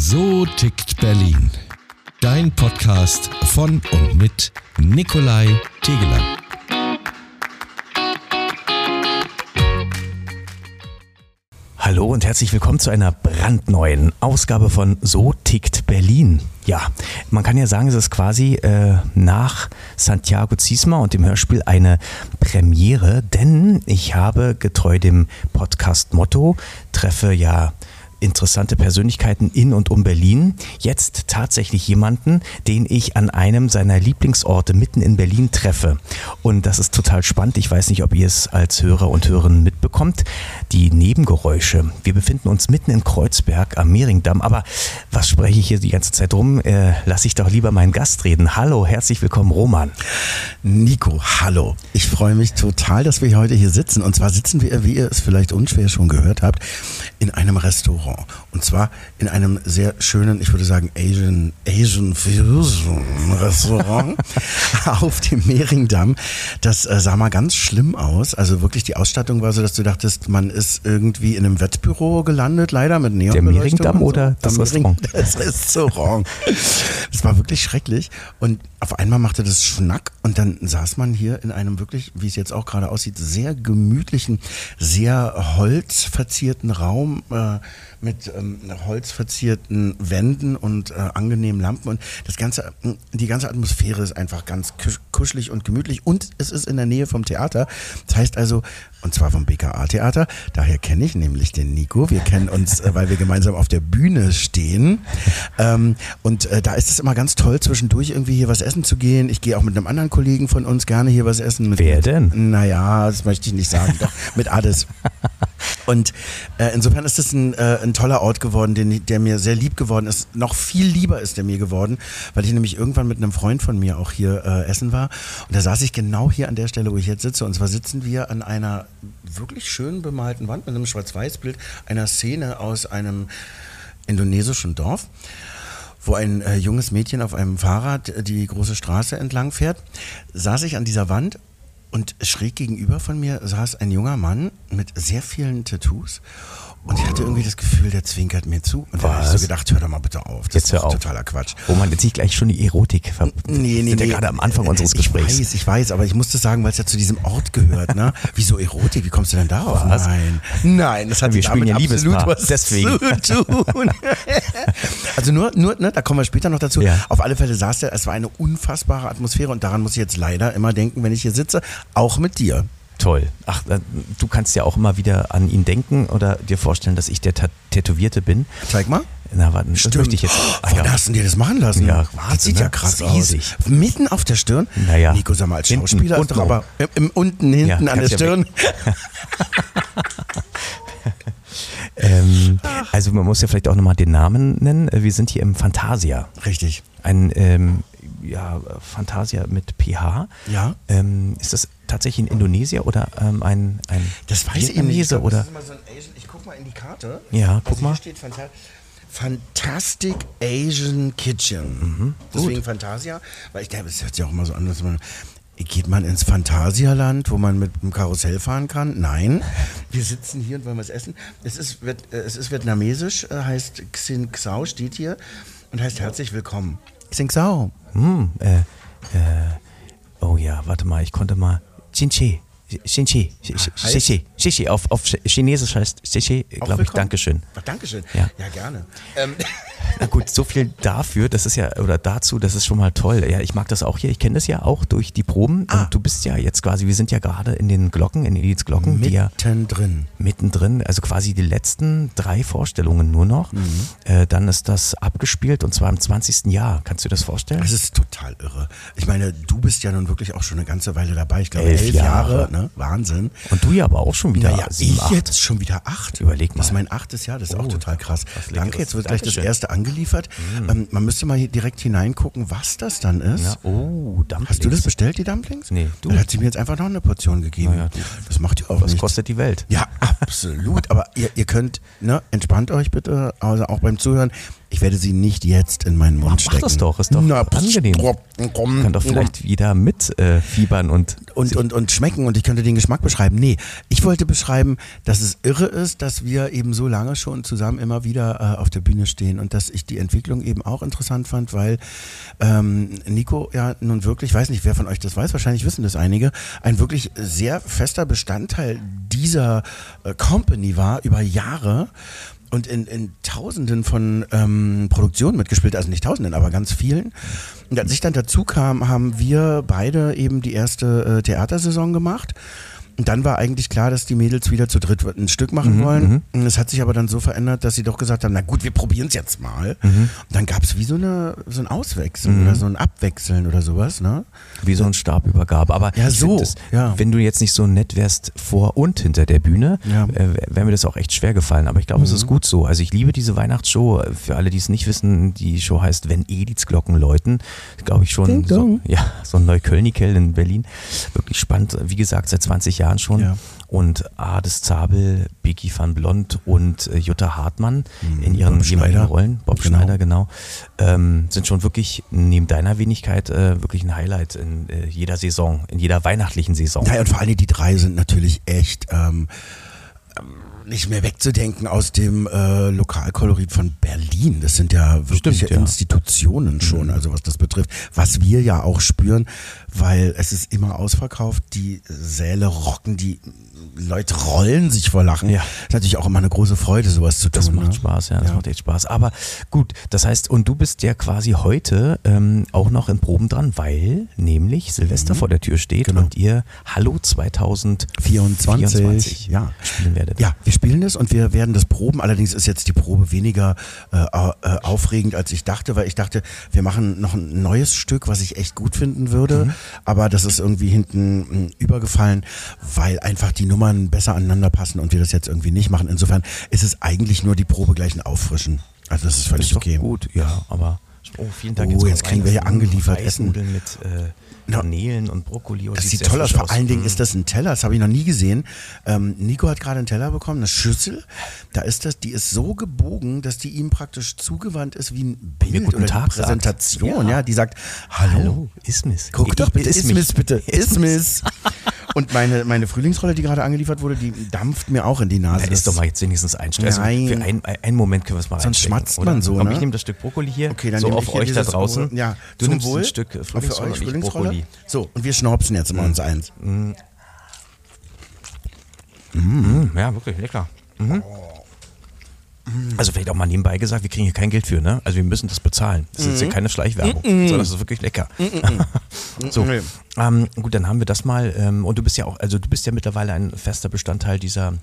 So tickt Berlin. Dein Podcast von und mit Nikolai Tegeler. Hallo und herzlich willkommen zu einer brandneuen Ausgabe von So tickt Berlin. Ja, man kann ja sagen, es ist quasi äh, nach Santiago Ziesma und dem Hörspiel eine Premiere, denn ich habe getreu dem Podcast Motto treffe ja interessante Persönlichkeiten in und um Berlin. Jetzt tatsächlich jemanden, den ich an einem seiner Lieblingsorte mitten in Berlin treffe. Und das ist total spannend. Ich weiß nicht, ob ihr es als Hörer und Hörerinnen mitbekommt. Die Nebengeräusche. Wir befinden uns mitten in Kreuzberg am Mehringdamm. Aber was spreche ich hier die ganze Zeit rum? Äh, lass ich doch lieber meinen Gast reden. Hallo, herzlich willkommen, Roman. Nico, hallo. Ich freue mich total, dass wir heute hier sitzen. Und zwar sitzen wir, wie ihr es vielleicht unschwer schon gehört habt, in einem Restaurant. Und zwar in einem sehr schönen, ich würde sagen, Asian, Asian Fusion Restaurant auf dem Mehringdamm. Das äh, sah mal ganz schlimm aus. Also wirklich die Ausstattung war so, dass du dachtest, man ist irgendwie in einem Wettbüro gelandet, leider mit Neon. Der Mehringdamm oder das Am Restaurant? Mehring- Das Restaurant. Das war wirklich schrecklich. Und auf einmal machte das Schnack und dann saß man hier in einem wirklich, wie es jetzt auch gerade aussieht, sehr gemütlichen, sehr holzverzierten Raum äh, mit ähm, holzverzierten Wänden und äh, angenehmen Lampen und das ganze, die ganze Atmosphäre ist einfach ganz kusch- kuschelig und gemütlich und es ist in der Nähe vom Theater. Das heißt also, und zwar vom BKA-Theater, daher kenne ich nämlich den Nico. Wir kennen uns, äh, weil wir gemeinsam auf der Bühne stehen. Ähm, und äh, da ist es immer ganz toll, zwischendurch irgendwie hier was essen zu gehen. Ich gehe auch mit einem anderen Kollegen von uns gerne hier was essen. Mit, Wer denn? Naja, das möchte ich nicht sagen. Doch, mit Ades. Und äh, insofern ist das ein, äh, ein toller Ort geworden, den, der mir sehr lieb geworden ist. Noch viel lieber ist der mir geworden, weil ich nämlich irgendwann mit einem Freund von mir auch hier äh, essen war. Und da saß ich genau hier an der Stelle, wo ich jetzt sitze. Und zwar sitzen wir an einer wirklich schön bemalten Wand mit einem Schwarz-Weiß-Bild einer Szene aus einem indonesischen Dorf wo ein äh, junges Mädchen auf einem Fahrrad äh, die große Straße entlang fährt, saß ich an dieser Wand und schräg gegenüber von mir saß ein junger Mann mit sehr vielen Tattoos. Und ich hatte irgendwie das Gefühl, der zwinkert mir zu. Und dann habe ich so gedacht, hör doch mal bitte auf. Das Jetzt ist hör auf. totaler Quatsch. Roman, jetzt nicht gleich schon die Erotik. ver- Nee, nee, sind nee. ja gerade am Anfang unseres Ich Gesprächs. weiß, ich weiß, aber ich musste sagen, weil es ja zu diesem Ort gehört, ne? Wieso Erotik? Wie kommst du denn darauf? Was? Nein. Nein, das hat Wir damit ja absolut was deswegen. zu tun. also nur, nur, ne, da kommen wir später noch dazu. Ja. Auf alle Fälle saß der, es war eine unfassbare Atmosphäre und daran muss ich jetzt leider immer denken, wenn ich hier sitze, auch mit dir. Toll. Ach, äh, du kannst ja auch immer wieder an ihn denken oder dir vorstellen, dass ich der Ta Tätowierte bin. Zeig mal. Na, warte, das möchte ich jetzt. Ah, Wann hast du dir das machen lassen? Ja, das Wahnsinn, sieht ja ne? krass Das ist aus. riesig. Mitten auf der Stirn? Naja. Nico, sag mal, als Hinten, Schauspieler ist unten doch aber im, im, unten, hinten Ja, an der ja Stirn. Ähm, also man muss ja vielleicht auch nochmal den Namen nennen. Äh, Wir sind hier im Fantasia. Richtig. Ein ähm, ja, Fantasia mit PH. Ja. Ähm, ist das tatsächlich in Indonesien oder ähm, ein, ein Das weiß ich nicht. Glaub, oder? So ein ich guck mal in die Karte. Ja, guck also mal. Hier steht Fantastic Asian Kitchen. Deswegen Fantasia, weil ich glaube, es hört sich auch immer so an, dass man. Geht man ins Phantasialand, wo man mit dem Karussell fahren kann? Nein. Wir sitzen hier und wollen was essen. Es ist, äh, es ist vietnamesisch, äh, heißt Xin Xao, steht hier und heißt herzlich willkommen. Xin Xao. Hm, äh, äh, oh ja, warte mal, ich konnte mal. 星期 Xinchi. Xinchi. Xinchi. Auf, auf Chinesisch heißt Auch glaube ich? Dankeschön. Ach, Dankeschön. Ja. ja gerne. Ähm, Na gut, so viel dafür, das ist ja, oder dazu, das ist schon mal toll. Ja, ich mag das auch hier, ich kenne das ja auch durch die Proben. Ah. Und du bist ja jetzt quasi, wir sind ja gerade in den Glocken, in Ediths Glocken, die ja mittendrin. mittendrin, also quasi die letzten drei Vorstellungen nur noch. Mhm. Äh, dann ist das abgespielt und zwar im 20. Jahr. Kannst du dir das vorstellen? Das ist total irre. Ich meine, du bist ja nun wirklich auch schon eine ganze Weile dabei. Ich glaube, Elf elf, Jahre. Jahre. ne? Wahnsinn. Und du ja aber auch schon wieder Naja, sieben, ich acht. jetzt schon wieder acht. Überleg Das ist mal. mein achtes Jahr, das ist Oh, auch total krass. Danke, jetzt wird gleich das erste angeliefert. Ähm, man müsste mal hier direkt hineingucken, was das dann ist. Ja, oh, Dumplings. Hast du das bestellt, die Dumplings? Nee, du. Dann hat sie mir jetzt einfach noch eine Portion gegeben. Du- das macht ihr auch Was nicht. kostet die Welt? Ja, absolut. Aber ihr, ihr könnt, ne, entspannt euch bitte, also auch beim Zuhören. Ich werde sie nicht jetzt in meinen Mund Ach, stecken. mach das doch, ist doch Na, angenehm. komm, Kann doch vielleicht wieder mit äh, fiebern und und, und, und schmecken und ich könnte den Geschmack beschreiben. Nee, ich wollte beschreiben, dass es irre ist, dass wir eben so lange schon zusammen immer wieder äh, auf der Bühne stehen und dass ich die Entwicklung eben auch interessant fand, weil ähm, Nico ja nun wirklich, ich weiß nicht, wer von euch das weiß, wahrscheinlich wissen das einige, ein wirklich sehr fester Bestandteil dieser äh, Company war über Jahre und in, in Tausenden von ähm, Produktionen mitgespielt, also nicht Tausenden, aber ganz vielen. Und als ich dann dazu kam, haben wir beide eben die erste äh, Theatersaison gemacht. Und dann war eigentlich klar, dass die Mädels wieder zu dritt ein Stück machen wollen. Und es hat sich aber dann so verändert, dass sie doch gesagt haben, na gut, wir probieren es jetzt mal. Und dann gab es wie so, eine, so ein Auswechseln oder so ein Abwechseln oder sowas. Ne? wie so ein Stabübergabe. Aber Ja, so, Das, ja. wenn du jetzt nicht so nett wärst vor und hinter der Bühne, Ja. Mhm. äh, wäre mir das auch echt schwer gefallen. Aber ich glaube, es ist gut so. Also ich liebe diese Weihnachtsshow. Für alle, die es nicht wissen, die Show heißt Wenn Edithsglocken läuten. Glaube ich schon. So, ja, so ein Neuköllnikel in Berlin. Wirklich spannend. Wie gesagt, seit 20 Jahren schon. Ja. Und Ades Zabel, Biggie van Blond und äh, Jutta Hartmann in ihren Mhm. Bob jeweiligen Schneider. Rollen, Bob Genau. Schneider, genau, ähm, sind schon wirklich neben deiner Wenigkeit äh, wirklich ein Highlight in äh, jeder Saison, in jeder weihnachtlichen Saison. Naja, und vor allem die drei sind natürlich echt ähm, ähm, nicht mehr wegzudenken aus dem äh, Lokalkolorit von Berlin. Das sind ja wirkliche Stimmt, ja. Mhm. Institutionen schon, also was das betrifft. Was wir ja auch spüren, weil es ist immer ausverkauft, die Säle rocken, die Leute rollen sich vor Lachen. Ja. Ist natürlich auch immer eine große Freude, sowas zu tun. Das macht ne? Spaß, ja, das Ja. macht echt Spaß. Aber gut, das heißt, und du bist ja quasi heute ähm, auch noch in Proben dran, weil nämlich Silvester vor der Tür steht Mhm. Genau. und ihr Hallo 2024 24, ja. spielen werdet. Ja, wir spielen es und wir werden das proben. Allerdings ist jetzt die Probe weniger äh, äh, aufregend, als ich dachte, weil ich dachte, wir machen noch ein neues Stück, was ich echt gut finden würde. Mhm. Aber das ist irgendwie hinten mh, übergefallen, weil einfach die Nummern besser aneinander passen und wir das jetzt irgendwie nicht machen. Insofern ist es eigentlich nur die Probe gleich ein Auffrischen. Also das ist völlig ist doch okay. gut, ja, aber oh, vielen Dank. Oh, kommt jetzt kriegen wir hier angeliefert Reisnudeln mit äh, Garnelen und Brokkoli. Oh, Das sieht toll aus. Vor allen Dingen Mhm. ist das ein Teller, das habe ich noch nie gesehen. Ähm, Nico hat gerade einen Teller bekommen, eine Schüssel. Da ist das, die ist so gebogen, dass die ihm praktisch zugewandt ist wie ein Bild guten oder Tag. Präsentation. Ja. Ja. die sagt, hallo. Hallo, Ismis. Guck doch bitte, Ismis bitte, Ismis. Und meine, meine Frühlingsrolle, die gerade angeliefert wurde, die dampft mir auch in die Nase. Dann ist doch mal jetzt wenigstens ein Stress. Nein. Für einen, einen Moment können wir es mal Sonst schmatzt oder? man so, Komm, ne? ich nehme das Stück Brokkoli hier. Okay, dann so auf euch da draußen. Ja, du nimmst Wohl. ein Stück äh, Frühlingsrolle euch Frühlingsrolle. Brokkoli. So, und wir schnaubsen jetzt immer uns eins. Mm, ja, wirklich lecker. Mhm. Also vielleicht auch mal nebenbei gesagt, wir kriegen hier kein Geld für, ne? Also wir müssen das bezahlen. Das ist jetzt hier keine Schleichwerbung, sondern das ist wirklich lecker. so, Nee. ähm, gut, dann haben wir das mal. Ähm, und du bist ja auch, also du bist ja mittlerweile ein fester Bestandteil dieser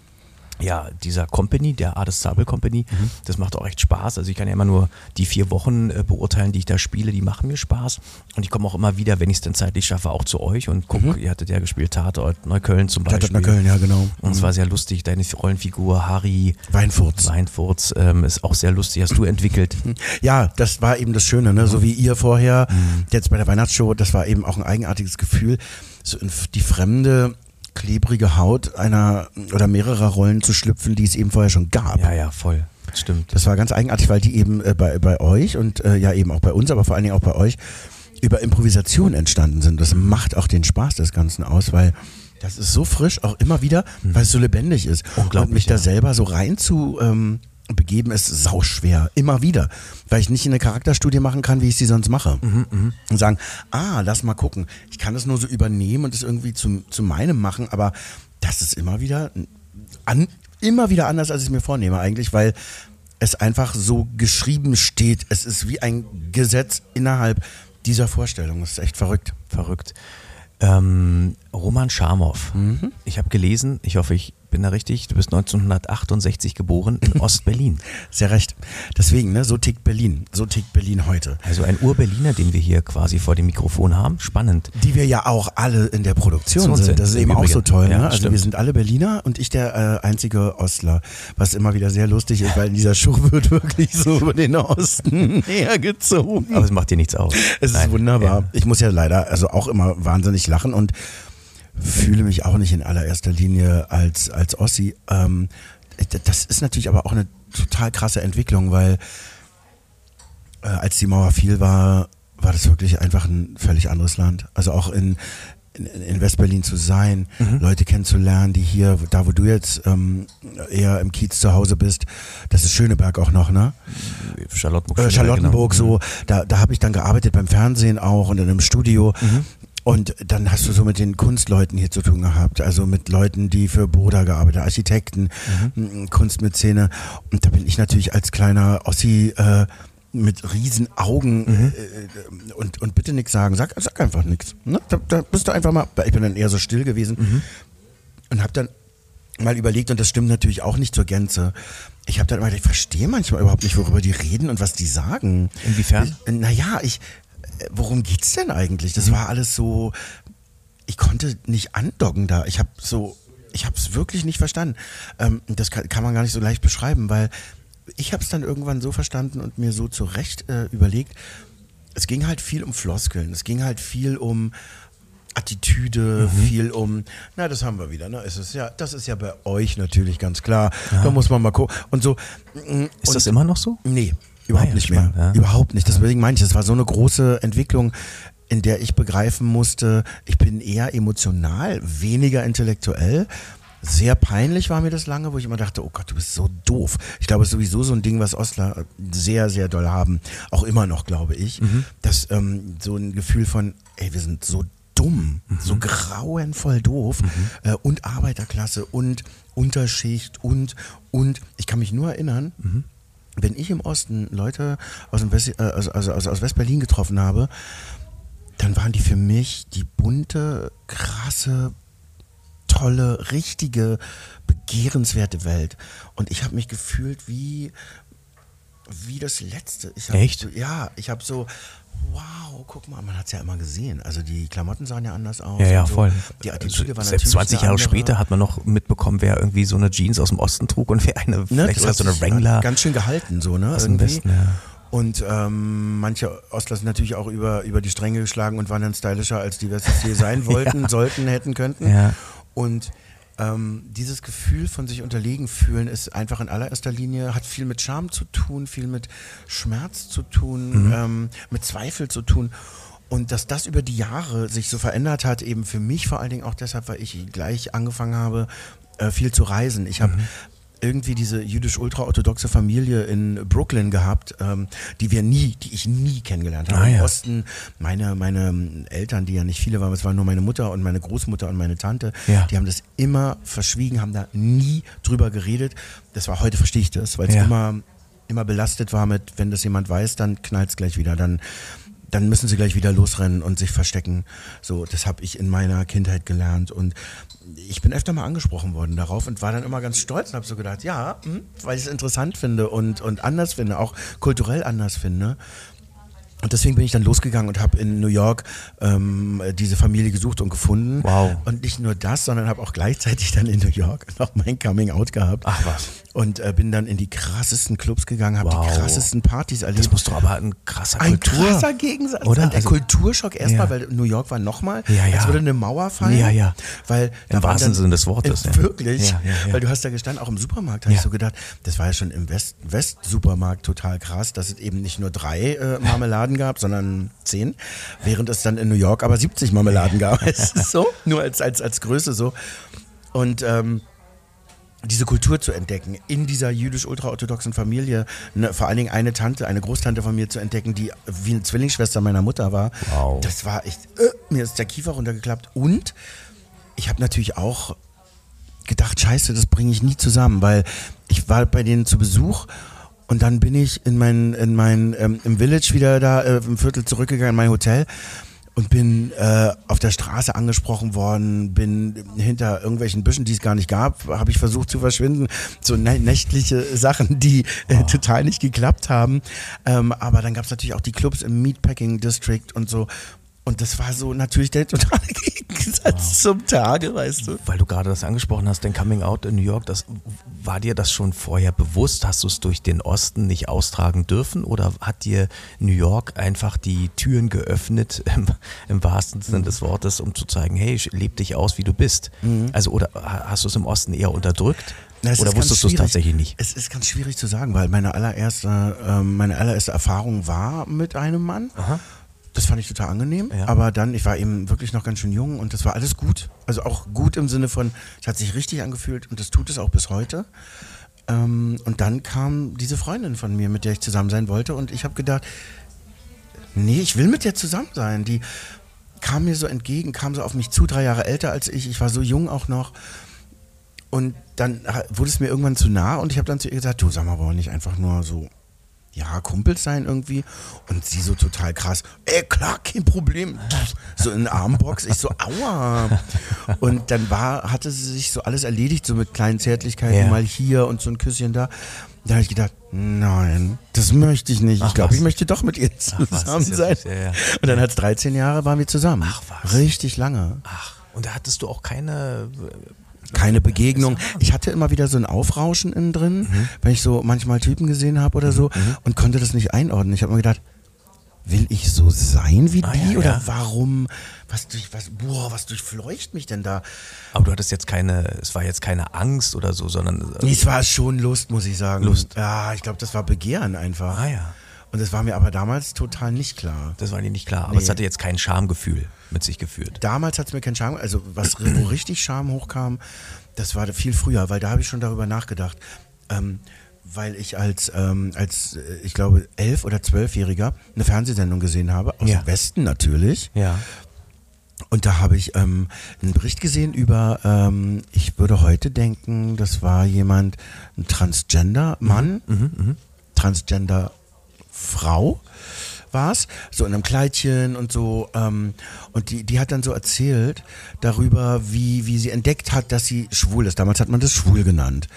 ja, dieser Company, der Ades Zabel Company, das macht auch echt Spaß. Also ich kann ja immer nur die vier Wochen äh, beurteilen, die ich da spiele, die machen mir Spaß. Und ich komme auch immer wieder, wenn ich es denn zeitlich schaffe, auch zu euch und guck, ihr hattet ja gespielt Tatort Neukölln zum Beispiel. Tatort Neukölln, ja, genau. Und es war sehr lustig, deine Rollenfigur Harry Weinfurz. Weinfurz ähm, ist auch sehr lustig, hast du entwickelt. Ja, das war eben das Schöne, ne? so wie ihr vorher, jetzt bei der Weihnachtsshow, das war eben auch ein eigenartiges Gefühl, so die fremde, klebrige Haut einer oder mehrerer Rollen zu schlüpfen, die es eben vorher schon gab. Ja, ja, voll. Stimmt. Das war ganz eigenartig, weil die eben äh, bei, bei euch und äh, ja eben auch bei uns, aber vor allen Dingen auch bei euch über Improvisation entstanden sind. Das macht auch den Spaß des Ganzen aus, weil das ist so frisch, auch immer wieder, weil es so lebendig ist. Unglaublich, Und mich da ja. selber so rein zu ähm, begeben, ist sauschwer. Immer wieder. Weil ich nicht eine Charakterstudie machen kann, wie ich sie sonst mache. Mhm, Und sagen, ah, lass mal gucken. Ich kann das nur so übernehmen und es irgendwie zu, zu meinem machen, aber das ist immer wieder an, immer wieder anders, als ich es mir vornehme eigentlich, weil es einfach so geschrieben steht. Es ist wie ein Gesetz innerhalb dieser Vorstellung. Das ist echt verrückt. Verrückt. Ähm, Roman Schamow. Mhm. Ich habe gelesen, ich hoffe, ich bin da richtig, du bist 1968 geboren in Ostberlin. Sehr recht. Deswegen, ne, so tickt Berlin. So tickt Berlin heute. Also ein Ur-Berliner, den wir hier quasi vor dem Mikrofon haben. Spannend. Die wir ja auch alle in der Produktion sind. Das ist eben auch so toll. Ja, Ne? Also stimmt. wir sind alle Berliner und ich der äh, einzige Ostler. Was immer wieder sehr lustig ist, weil dieser Show wird wirklich so über den Osten hergezogen. Aber es macht dir nichts aus. Es ist Nein. wunderbar. Ja. Ich muss ja leider also auch immer wahnsinnig lachen und fühle mich auch nicht in allererster Linie als, als Ossi. Ähm, das ist natürlich aber auch eine total krasse Entwicklung, weil äh, als die Mauer fiel, war, war das wirklich einfach ein völlig anderes Land. Also auch in, in, in Westberlin zu sein, Mhm. Leute kennenzulernen, die hier, da wo du jetzt ähm, eher im Kiez zu Hause bist, das ist Schöneberg auch noch, ne? Charlottenburg. äh, Charlottenburg, genau. so, da, da habe ich dann gearbeitet beim Fernsehen auch und in einem Studio. Mhm. Und dann hast du so mit den Kunstleuten hier zu tun gehabt, also mit Leuten, die für Boda gearbeitet, haben, Architekten, Mhm. Kunstmäzene. Und da bin ich natürlich als kleiner Ossi äh, mit riesen Augen Mhm. äh, und, und bitte nichts sagen. Sag, sag einfach nichts. Ne? Da, da bist du einfach mal, ich bin dann eher so still gewesen Mhm. und habe dann mal überlegt, und das stimmt natürlich auch nicht zur Gänze. Ich habe dann mal, ich verstehe manchmal überhaupt nicht, worüber die reden und was die sagen. Inwiefern? Ich, naja, ich, äh, worum geht's denn eigentlich? Das war alles so, ich konnte nicht andocken da. Ich habe so, ich habe es wirklich nicht verstanden. Ähm, das kann, kann man gar nicht so leicht beschreiben, weil ich habe es dann irgendwann so verstanden und mir so zurecht äh, überlegt. Es ging halt viel um Floskeln. Es ging halt viel um Attitüde, viel um, na, das haben wir wieder, ne? Es ist ja, das ist ja bei euch natürlich ganz klar. Da muss man mal gucken. Und so. mm, Ist und das immer noch so? Nee, überhaupt ja, nicht spannend, mehr. ja. Überhaupt nicht. Deswegen meine ich, das war so eine große Entwicklung, in der ich begreifen musste, ich bin eher emotional, weniger intellektuell. Sehr peinlich war mir das lange, wo ich immer dachte, oh Gott, du bist so doof. Ich glaube, es ist sowieso so ein Ding, was Ostler sehr, sehr doll haben. Auch immer noch, glaube ich. Dass ähm, so ein Gefühl von, ey, wir sind so dumm, so grauenvoll doof äh, und Arbeiterklasse und Unterschicht und, und, ich kann mich nur erinnern, wenn ich im Osten Leute aus, dem West, äh, also, also, also aus West-Berlin getroffen habe, dann waren die für mich die bunte, krasse, tolle, richtige, begehrenswerte Welt. Und ich habe mich gefühlt wie, wie das Letzte. Hab, Echt? Ja, ich habe so, wow, guck mal, man hat es ja immer gesehen. Also die Klamotten sahen ja anders aus. Ja, ja, so. voll. Die Attitüde war Selbst natürlich 20 eine Jahre später hat man noch mitbekommen, wer irgendwie so eine Jeans aus dem Osten trug und wer eine, Ne, vielleicht sogar so eine Wrangler. Ganz schön gehalten, so, ne? Aus dem irgendwie. Westen, ja. Und ähm, manche Ostler sind natürlich auch über, über die Stränge geschlagen und waren dann stylischer, als die Wessis je sein wollten, sollten, hätten, könnten. Ja. Und ähm, dieses Gefühl von sich unterlegen fühlen ist einfach in allererster Linie, hat viel mit Scham zu tun, viel mit Schmerz zu tun, ähm, mit Zweifel zu tun. Und dass das über die Jahre sich so verändert hat, eben für mich vor allen Dingen auch deshalb, weil ich gleich angefangen habe, äh, viel zu reisen. Ich habe irgendwie diese jüdisch-ultraorthodoxe Familie in Brooklyn gehabt, ähm, die wir nie, die ich nie kennengelernt habe. Ah, Im ja. Osten, meine, meine ähm, Eltern, die ja nicht viele waren, es waren nur meine Mutter und meine Großmutter und meine Tante, Ja. die haben das immer verschwiegen, haben da nie drüber geredet. Das war heute verstehe ich das, weil es Ja. immer, immer belastet war mit, wenn das jemand weiß, dann knallt es gleich wieder. Dann dann müssen sie gleich wieder losrennen und sich verstecken. So, das habe ich in meiner Kindheit gelernt und ich bin öfter mal angesprochen worden darauf und war dann immer ganz stolz und habe so gedacht, ja, hm, weil ich es interessant finde und, und anders finde, auch kulturell anders finde. Und deswegen bin ich dann losgegangen und habe in New York ähm, diese Familie gesucht und gefunden. Wow. Und nicht nur das, sondern habe auch gleichzeitig dann in New York noch mein Coming Out gehabt. Ach was. Und äh, bin dann in die krassesten Clubs gegangen, habe Wow. die krassesten Partys erlebt. Das muss doch aber ein krasser Ein Kultur. krasser Gegensatz. Oder? Der Also- Kulturschock erstmal, Ja. weil New York war nochmal, Ja, ja. als würde eine Mauer fallen. Ja, ja. Weil Im wahrsten Sinne des Wortes, Äh. Wirklich. Ja, ja. Weil du hast da gestanden, auch im Supermarkt, habe ich so gedacht, das war ja schon im West- West-Supermarkt total krass, dass es eben nicht nur drei äh, Marmeladen gab, sondern zehn, während es dann in New York aber 70 Marmeladen gab. Es ist so, nur als, als, als Größe so. Und ähm, diese Kultur zu entdecken, in dieser jüdisch-ultraorthodoxen Familie, ne, vor allen Dingen eine Tante, eine Großtante von mir zu entdecken, die wie eine Zwillingsschwester meiner Mutter war. Wow. Das war echt, äh, mir ist der Kiefer runtergeklappt. Und ich habe natürlich auch gedacht, scheiße, das bringe ich nie zusammen, weil ich war bei denen zu Besuch und dann bin ich in mein, in mein, ähm, im Village wieder da äh, im Viertel zurückgegangen, in mein Hotel und bin äh, auf der Straße angesprochen worden, bin hinter irgendwelchen Büschen, die es gar nicht gab, habe ich versucht zu verschwinden. So nä nächtliche Sachen, die äh, total nicht geklappt haben. Ähm, aber dann gab es natürlich auch die Clubs im Meatpacking District und so. Und das war so natürlich der totale Gegensatz zum Tage, weißt du. Weil du gerade das angesprochen hast, dein Coming Out in New York, das, war dir das schon vorher bewusst? Hast du es durch den Osten nicht austragen dürfen oder hat dir New York einfach die Türen geöffnet, im, im wahrsten Sinne des Wortes, um zu zeigen, hey, leb dich aus, wie du bist? Also oder ha- hast du es im Osten eher unterdrückt? Es Oder wusstest du es tatsächlich nicht? Es ist ganz schwierig zu sagen, weil meine allererste, ähm, meine allererste Erfahrung war mit einem Mann. Das fand ich total angenehm. Ja. Aber dann, ich war eben wirklich noch ganz schön jung und das war alles gut. Also auch gut im Sinne von, es hat sich richtig angefühlt und das tut es auch bis heute. Ähm, und dann kam diese Freundin von mir, mit der ich zusammen sein wollte und ich habe gedacht, nee, ich will mit der zusammen sein. Die kam mir so entgegen, kam so auf mich zu, drei Jahre älter als ich. Ich war so jung auch noch. Und dann wurde es mir irgendwann zu nah und ich habe dann zu ihr gesagt, du sag mal, wollen wir nicht einfach nur so, ja, Kumpels sein irgendwie? Und sie so total krass, ey, klar, kein Problem. So in der Armbox, ich so, aua. Und dann war, hatte sie sich so alles erledigt, so mit kleinen Zärtlichkeiten, Ja. mal hier und so ein Küsschen da. Da habe ich gedacht, nein, das möchte ich nicht. Ach, ich glaube, ich möchte doch mit ihr zusammen ja sein. ja, ja. Und dann hat es 13 Jahre, waren wir zusammen. Ach, was? Richtig lange. Ach, und da hattest du auch keine. Keine Begegnung. Ich hatte immer wieder so ein Aufrauschen innen drin, Mhm. wenn ich so manchmal Typen gesehen habe oder so und konnte das nicht einordnen. Ich habe mir gedacht, will ich so sein wie Ah, die ja, oder ja. warum? Was durch was? Boah, was durchfleucht mich denn da? Aber du hattest jetzt keine. Es war jetzt keine Angst oder so, sondern. Nee, es war schon Lust, muss ich sagen. Lust. Ja, ich glaube, das war Begehren einfach. Ah, ja. Und das war mir aber damals total nicht klar. Das war dir nicht klar. Aber Nee. es hatte jetzt kein Schamgefühl mit sich geführt. Damals hat es mir keinen Charme, also was wo richtig Charme hochkam, das war viel früher, weil da habe ich schon darüber nachgedacht. Ähm, weil ich als, ähm, als äh, ich glaube, elf- oder zwölfjähriger eine Fernsehsendung gesehen habe, aus Ja. dem Westen natürlich. Ja. Und da habe ich ähm, einen Bericht gesehen über, ähm, ich würde heute denken, das war jemand, ein Transgender-Mann, Transgender-Frau war es, so in einem Kleidchen und so. Ähm, und die, die hat dann so erzählt darüber, wie, wie sie entdeckt hat, dass sie schwul ist. Damals hat man das schwul genannt.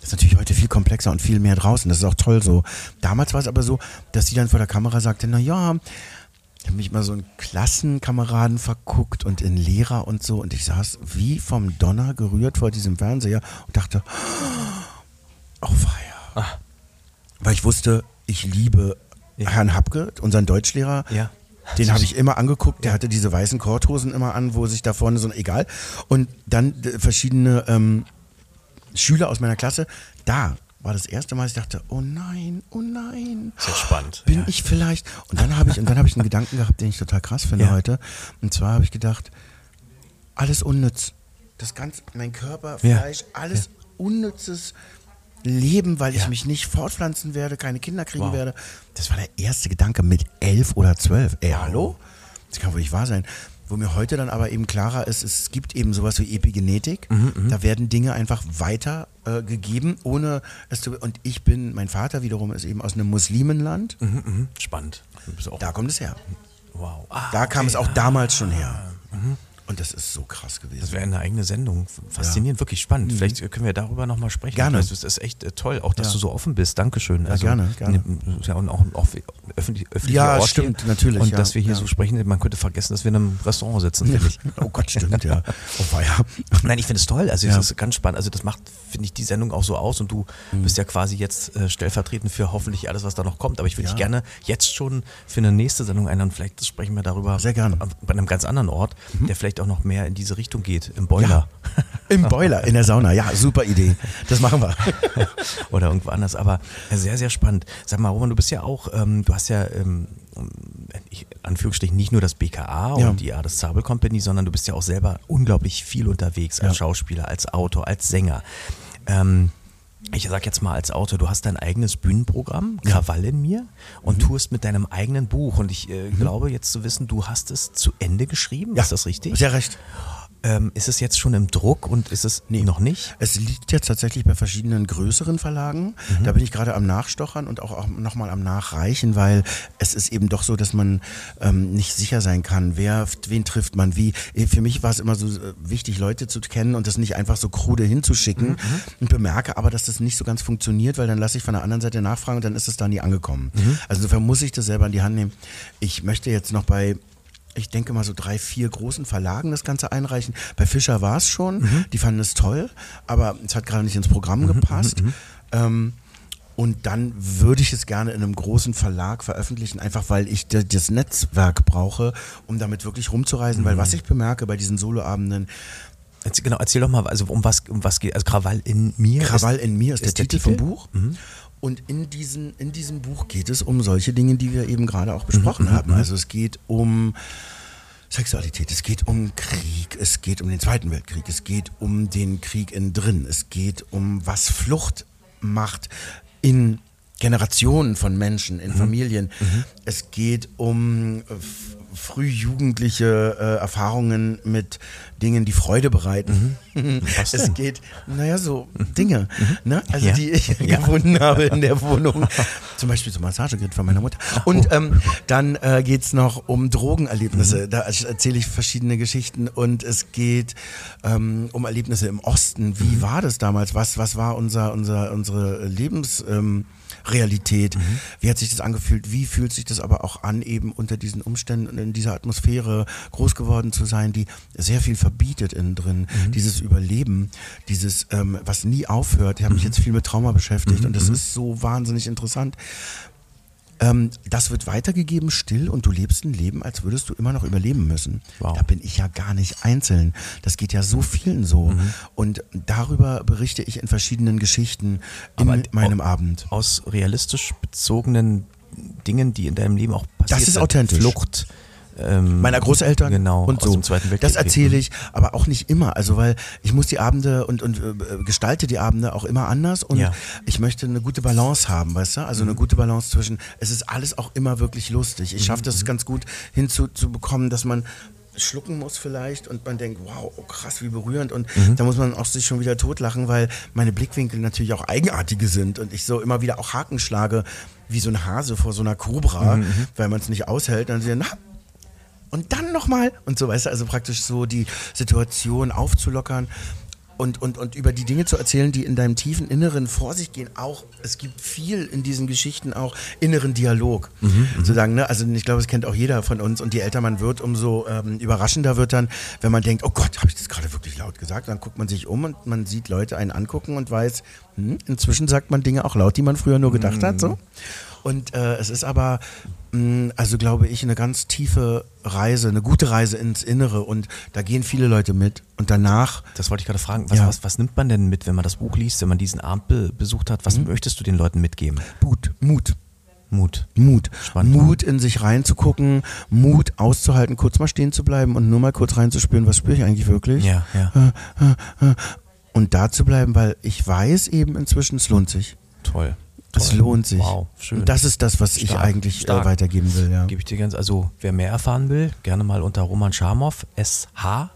Das ist natürlich heute viel komplexer und viel mehr draußen. Das ist auch toll so. Damals war es aber so, dass sie dann vor der Kamera sagte, na ja, ich habe mich mal so in Klassenkameraden verguckt und in Lehrer und so. Und ich saß wie vom Donner gerührt vor diesem Fernseher und dachte, oh weia. Weil ich wusste, ich liebe Ja. Herrn Hapke, unseren Deutschlehrer. Ja. Den habe ich immer angeguckt. Der hatte diese weißen Korthosen immer an, wo sich da vorne so, egal. Und dann äh, verschiedene ähm, Schüler aus meiner Klasse. Da war das erste Mal, ich dachte, oh nein, oh nein. Ist ja spannend. Bin ja. ich vielleicht? Und dann habe ich, und dann habe ich einen Gedanken gehabt, den ich total krass finde Ja. heute. Und zwar habe ich gedacht, alles unnütz. Das ganze, mein Körper, Ja. Fleisch, alles unnützes Leben, weil ich Ja. mich nicht fortpflanzen werde, keine Kinder kriegen Wow. werde. Das war der erste Gedanke mit elf oder zwölf. Ey, hallo? Das kann wohl nicht wahr sein. Wo mir heute dann aber eben klarer ist, es gibt eben sowas wie Epigenetik. Mhm, da werden Dinge einfach weiter äh, gegeben, ohne es zu. Und ich bin, mein Vater wiederum ist eben aus einem Muslimenland. Mhm, mhm. Spannend. Da kommt es her. wow. Ah, Da kam okay. es auch damals schon her. Mhm. Und das ist so krass gewesen. Das wäre eine eigene Sendung. Faszinierend, wirklich spannend. Vielleicht äh, können wir darüber nochmal sprechen. Mhm. Gerne. Das ist echt äh, toll, auch dass Ja. du so offen bist. Dankeschön. Also, gerne, gerne. ne, Ja, und auch, auch öffentlich, öffentlicher Ja, Ort stimmt, hier. natürlich, Und ja, dass wir hier ja. so sprechen, man könnte vergessen, dass wir in einem Restaurant sitzen, oh Gott, stimmt, ja. Oh, weia. Nein, ich finde es toll. Also Ja. es ist ganz spannend. Also das macht, finde ich, die Sendung auch so aus und du Mhm. bist ja quasi jetzt äh, stellvertretend für hoffentlich alles, was da noch kommt. Aber ich würde Ja. dich gerne jetzt schon für eine nächste Sendung einladen. Vielleicht sprechen wir darüber Sehr gerne. Mhm. bei einem ganz anderen Ort, der vielleicht auch noch mehr in diese Richtung geht, im Boiler. Im Boiler, in der Sauna. Ja, super Idee. Das machen wir. Oder irgendwo anders. Aber sehr, sehr spannend. Sag mal, Roman, du bist ja auch, ähm, du hast ja ähm, ich, Anführungsstrichen nicht nur das BKA Ja. und die Ades Zabel Company, sondern du bist ja auch selber unglaublich viel unterwegs als Ja. Schauspieler, als Autor, als Sänger. Ähm, ich sag jetzt mal als Autor, du hast dein eigenes Bühnenprogramm, Ja. Krawall in mir, und tust mit deinem eigenen Buch. Und ich äh, glaube jetzt zu wissen, du hast es zu Ende geschrieben. Ist das richtig? Sehr recht. Ähm, ist es jetzt schon im Druck und ist es noch nicht? Es liegt jetzt tatsächlich bei verschiedenen größeren Verlagen. Mhm. Da bin ich gerade am Nachstochern und auch, auch nochmal am Nachreichen, weil es ist eben doch so, dass man ähm, nicht sicher sein kann, wer, wen trifft man wie. Für mich war es immer so äh, wichtig, Leute zu kennen und das nicht einfach so krude hinzuschicken Mhm, und bemerke aber, dass das nicht so ganz funktioniert, weil dann lasse ich von der anderen Seite nachfragen und dann ist es da nie angekommen. Mhm. Also insofern muss ich das selber in die Hand nehmen. Ich möchte jetzt noch bei ich denke mal so drei, vier großen Verlagen das Ganze einreichen. Bei Fischer war es schon, Mhm. die fanden es toll, aber es hat gerade nicht ins Programm gepasst. mhm. Ähm, und dann würde ich es gerne in einem großen Verlag veröffentlichen, einfach weil ich das Netzwerk brauche, um damit wirklich rumzureisen. Mhm. Weil was ich bemerke bei diesen Soloabenden, Erzähl, genau, erzähl doch mal, also um was, um was geht, also Krawall in mir. Krawall in mir ist, ist der, der Titel vom Titel? Buch. Und in, diesen, in diesem Buch geht es um solche Dinge, die wir eben gerade auch besprochen haben. Also es geht um Sexualität, es geht um Krieg, es geht um den Zweiten Weltkrieg, es geht um den Krieg innen drin, es geht um was Flucht macht in Generationen von Menschen, in Familien. Es geht um äh, frühjugendliche äh, Erfahrungen mit Dingen, die Freude bereiten. Was Es geht, naja, so Dinge, ne? also Ja. die ich Ja. gefunden habe in der Wohnung. Zum Beispiel so Massagegerät von meiner Mutter. Und ähm, dann äh, geht es noch um Drogenerlebnisse. Da erzähle ich verschiedene Geschichten und es geht ähm, um Erlebnisse im Osten. Wie war das damals? Was, was war unser, unser, unsere Lebens... Ähm, Realität. Wie hat sich das angefühlt? Wie fühlt sich das aber auch an, eben unter diesen Umständen und in dieser Atmosphäre groß geworden zu sein, die sehr viel verbietet innen drin. Dieses Überleben, dieses, ähm, was nie aufhört. Ich habe mich jetzt viel mit Trauma beschäftigt und das ist so wahnsinnig interessant. Ähm, das wird weitergegeben, still, und du lebst ein Leben, als würdest du immer noch überleben müssen. Wow. Da bin ich ja gar nicht einzeln. Das geht ja so vielen so. Mhm. Und darüber berichte ich in verschiedenen Geschichten in Aber meinem au- Abend. Aus realistisch bezogenen Dingen, die in deinem Leben auch passiert Das ist authentisch. Flucht. Ähm, meiner Großeltern genau, und aus so. dem Zweiten Weltkrieg. Das erzähle ich, aber auch nicht immer. Also weil ich muss die Abende und, und äh, gestalte die Abende auch immer anders und Ja. Mhm. ich möchte eine gute Balance haben, weißt du? Also eine gute Balance zwischen, es ist alles auch immer wirklich lustig. Ich schaffe Mhm. das ganz gut hinzubekommen, dass man schlucken muss vielleicht und man denkt, wow, oh krass, wie berührend und Mhm. da muss man auch sich schon wieder totlachen, weil meine Blickwinkel natürlich auch eigenartige sind und ich so immer wieder auch Haken schlage, wie so ein Hase vor so einer Cobra, Mhm, weil man es nicht aushält, dann sie, na, und dann nochmal und so, weißt du, also praktisch so die Situation aufzulockern und, und, und über die Dinge zu erzählen, die in deinem tiefen Inneren vor sich gehen. Auch, es gibt viel in diesen Geschichten auch inneren Dialog. Sozusagen, ne? Also ich glaube, es kennt auch jeder von uns und je älter man wird, umso ähm, überraschender wird dann, wenn man denkt, oh Gott, habe ich das gerade wirklich laut gesagt? Dann guckt man sich um und man sieht Leute einen angucken und weiß, hm, inzwischen sagt man Dinge auch laut, die man früher nur gedacht hat. So. Und äh, es ist aber, mh, also glaube ich, eine ganz tiefe Reise, eine gute Reise ins Innere und da gehen viele Leute mit. Und danach, Das wollte ich gerade fragen. Was, Ja. was, was nimmt man denn mit, wenn man das Buch liest, wenn man diesen Abend be besucht hat? Mhm. Was möchtest du den Leuten mitgeben? Mut, Mut. Mut. Mut. Spannend. Mut in sich reinzugucken, Mut auszuhalten, kurz mal stehen zu bleiben und nur mal kurz reinzuspüren, was spüre ich eigentlich wirklich. Ja, ja. Und da zu bleiben, weil ich weiß eben inzwischen, es lohnt sich. Toll. Es lohnt sich. Wow, schön. Und das ist das, was ich Stark, eigentlich stark. Äh, weitergeben will. Ja. Gebe ich dir ganz, also wer mehr erfahren will, gerne mal unter Roman Schamow, S-H-A-M-O-V.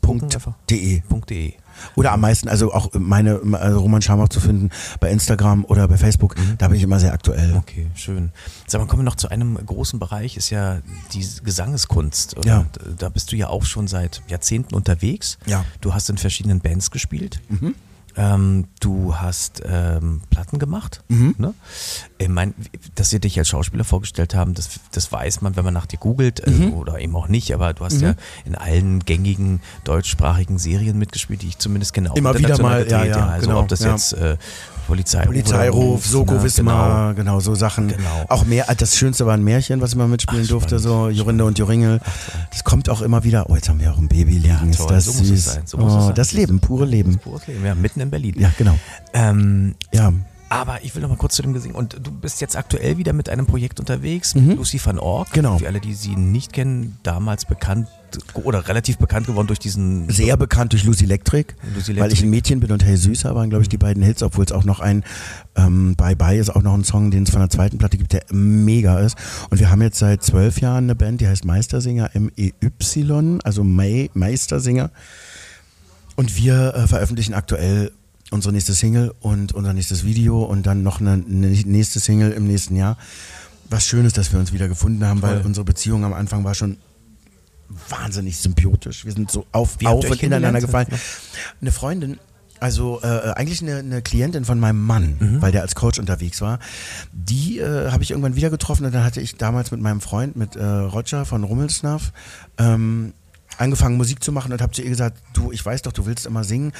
Punkt. einfach. De. Punkt .de. Oder am meisten, also auch meine, also Roman Schamach zu finden bei Instagram oder bei Facebook, da bin ich immer sehr aktuell. Okay, schön. Sag mal, kommen wir noch zu einem großen Bereich, ist ja die Gesangeskunst. Oder? Ja. Da bist du ja auch schon seit Jahrzehnten unterwegs. Ja. Du hast in verschiedenen Bands gespielt. Ähm, du hast ähm, Platten gemacht. Ne? Ich mein, dass wir dich als Schauspieler vorgestellt haben, das, das weiß man, wenn man nach dir googelt äh, oder eben auch nicht, aber du hast ja in allen gängigen deutschsprachigen Serien mitgespielt, die ich zumindest kenne. auch Immer wieder mal, ja, ja, Also genau, ob das ja. jetzt äh, Polizei Polizeiruf, Soko ne? Wismar, genau. so Sachen. Genau. Auch mehr, das Schönste war ein Märchen, was ich mal mitspielen Ach, durfte, so Jorinde und Joringel. Das kommt auch immer wieder. Oh, jetzt haben wir auch ein Baby liegen. ist toll, das so süß. muss es sein, so muss oh, es sein. Das Leben, pure Leben. Pures Leben, ja, mitten in Berlin. Ja, genau. Ähm, Ja. Aber ich will noch mal kurz zu dem Gesingen. Und du bist jetzt aktuell wieder mit einem Projekt unterwegs, mit Lucy van Org. Genau. Für alle, die sie nicht kennen, damals bekannt oder relativ bekannt geworden durch diesen Sehr bekannt durch Lucy Electric, Lucy weil ich Electric. ein Mädchen bin und Hey Süßer waren, glaube ich, die beiden Hits, obwohl es auch noch ein ähm, Bye Bye ist, auch noch ein Song, den es von der zweiten Platte gibt, der mega ist. Und wir haben jetzt seit zwölf Jahren eine Band, die heißt Meistersinger, M-E-Y, also Meistersinger. Und wir äh, veröffentlichen aktuell unsere nächste Single und unser nächstes Video und dann noch eine, nächste Single im nächsten Jahr. Was schön ist, dass wir uns wieder gefunden haben, weil Toll. unsere Beziehung am Anfang war schon wahnsinnig symbiotisch. Wir sind so auf, auf und ineinander gefallen. Eine Freundin, also äh, eigentlich eine, eine Klientin von meinem Mann, Mhm. weil der als Coach unterwegs war, die äh, habe ich irgendwann wieder getroffen und dann hatte ich damals mit meinem Freund, mit äh, Roger von Rummelsnuff, ähm, angefangen Musik zu machen und habe zu ihr gesagt, du, ich weiß doch, du willst immer singen.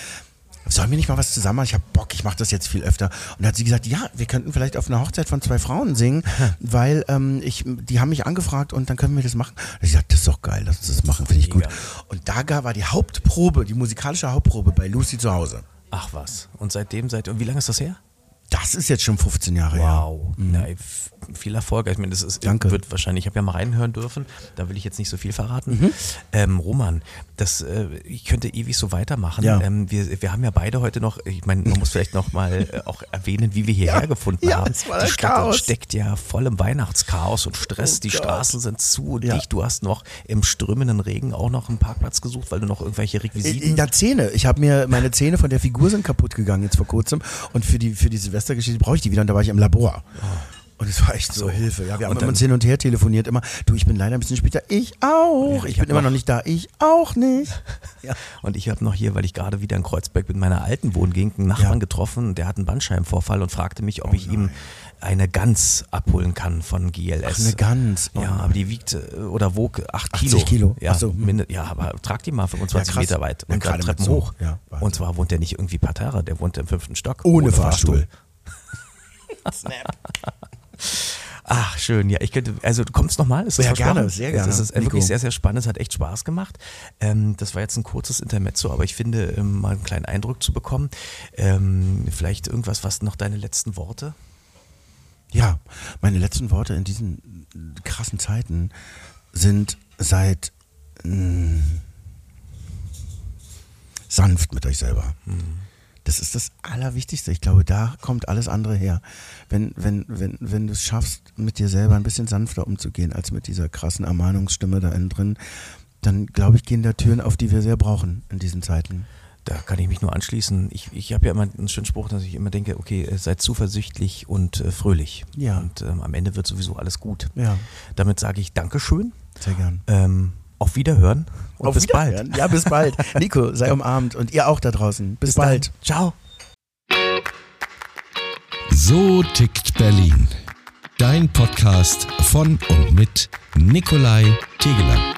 Sollen wir nicht mal was zusammen machen? Ich habe Bock, ich mache das jetzt viel öfter. Und dann hat sie gesagt, ja, wir könnten vielleicht auf einer Hochzeit von zwei Frauen singen, weil ähm, ich, die haben mich angefragt und dann können wir das machen. Und ich gesagt, das ist doch geil, lass uns das machen, finde ich gut. Und da war die Hauptprobe, die musikalische Hauptprobe bei Lucy zu Hause. Ach was. Und seitdem, seit, und wie lange ist das her? Das ist jetzt schon 15 Jahre her. Wow. F- viel Erfolg. Ich meine, das ist, Danke. wird wahrscheinlich, ich habe ja mal reinhören dürfen, da will ich jetzt nicht so viel verraten. Ähm, Roman, das, äh, ich könnte ewig so weitermachen. Ja. Ähm, wir, wir haben ja beide heute noch, ich meine, man muss vielleicht noch mal äh, auch erwähnen, wie wir hierher Ja, gefunden ja, haben. Die Stadt Chaos. steckt ja voll im Weihnachtschaos und Stress. Oh Die Gott. Straßen sind zu und dicht. Du hast noch im strömenden Regen auch noch einen Parkplatz gesucht, weil du noch irgendwelche Requisiten Ja, Zähne. Ich habe mir, meine Zähne von der Figur sind kaputt gegangen jetzt vor kurzem. Und für die, für die Silvestergeschichte brauche ich die wieder. Und da war ich im Labor. Und es war echt so, Hilfe. Ja, wir haben Und uns dann- hin und her telefoniert immer. Du, ich bin leider ein bisschen später. Ich auch. Ja, ich, ich bin immer noch- noch nicht da. Ich auch nicht. Ja. Und ich habe noch hier, weil ich gerade wieder in Kreuzberg mit meiner alten Wohngegend einen Nachbarn Ja. getroffen, der hat einen Bandscheibenvorfall und fragte mich, ob ich ihm eine Gans abholen kann von GLS. Ach, eine Gans. Oh Ja, nein. aber die wiegt äh, oder wog 8 80 Kilo. Kilo. Ja, so, hm. ja, aber trag die mal 25 Ja. Meter weit Ja, und dann gerade Treppen so. hoch. Ja, und zwar wohnt er nicht irgendwie Parterre, der wohnt im fünften Stock. Ohne Fahrstuhl. Ach, schön. Ja, ich könnte, also du kommst nochmal? Ja, versprochen? gerne, sehr gerne, Das ist Nico. wirklich sehr, sehr spannend. Es hat echt Spaß gemacht. Ähm, das war jetzt ein kurzes Intermezzo, aber ich finde, ähm, mal einen kleinen Eindruck zu bekommen. Ähm, vielleicht irgendwas, was noch deine letzten Worte? Ja, meine letzten Worte in diesen krassen Zeiten sind seit mh, sanft mit euch selber. Das ist das Allerwichtigste. Ich glaube, da kommt alles andere her. Wenn, wenn, wenn, wenn du es schaffst, mit dir selber ein bisschen sanfter umzugehen, als mit dieser krassen Ermahnungsstimme da innen drin, dann glaube ich, gehen da Türen auf, die wir sehr brauchen in diesen Zeiten. Da kann ich mich nur anschließen. Ich, ich habe ja immer einen schönen Spruch, dass ich immer denke, okay, äh, seid zuversichtlich und äh, fröhlich. Ja. Und ähm, am Ende wird sowieso alles gut. Ja, Damit sage ich Dankeschön. sehr gern. Ähm, auf Wiederhören und Auf bis bald. Wiederhören. Ja, bis bald. Nico, sei umarmt und ihr auch da draußen. Bis, dann. bald. Ciao. So tickt Berlin. Dein Podcast von und mit Nikolai Tegeler.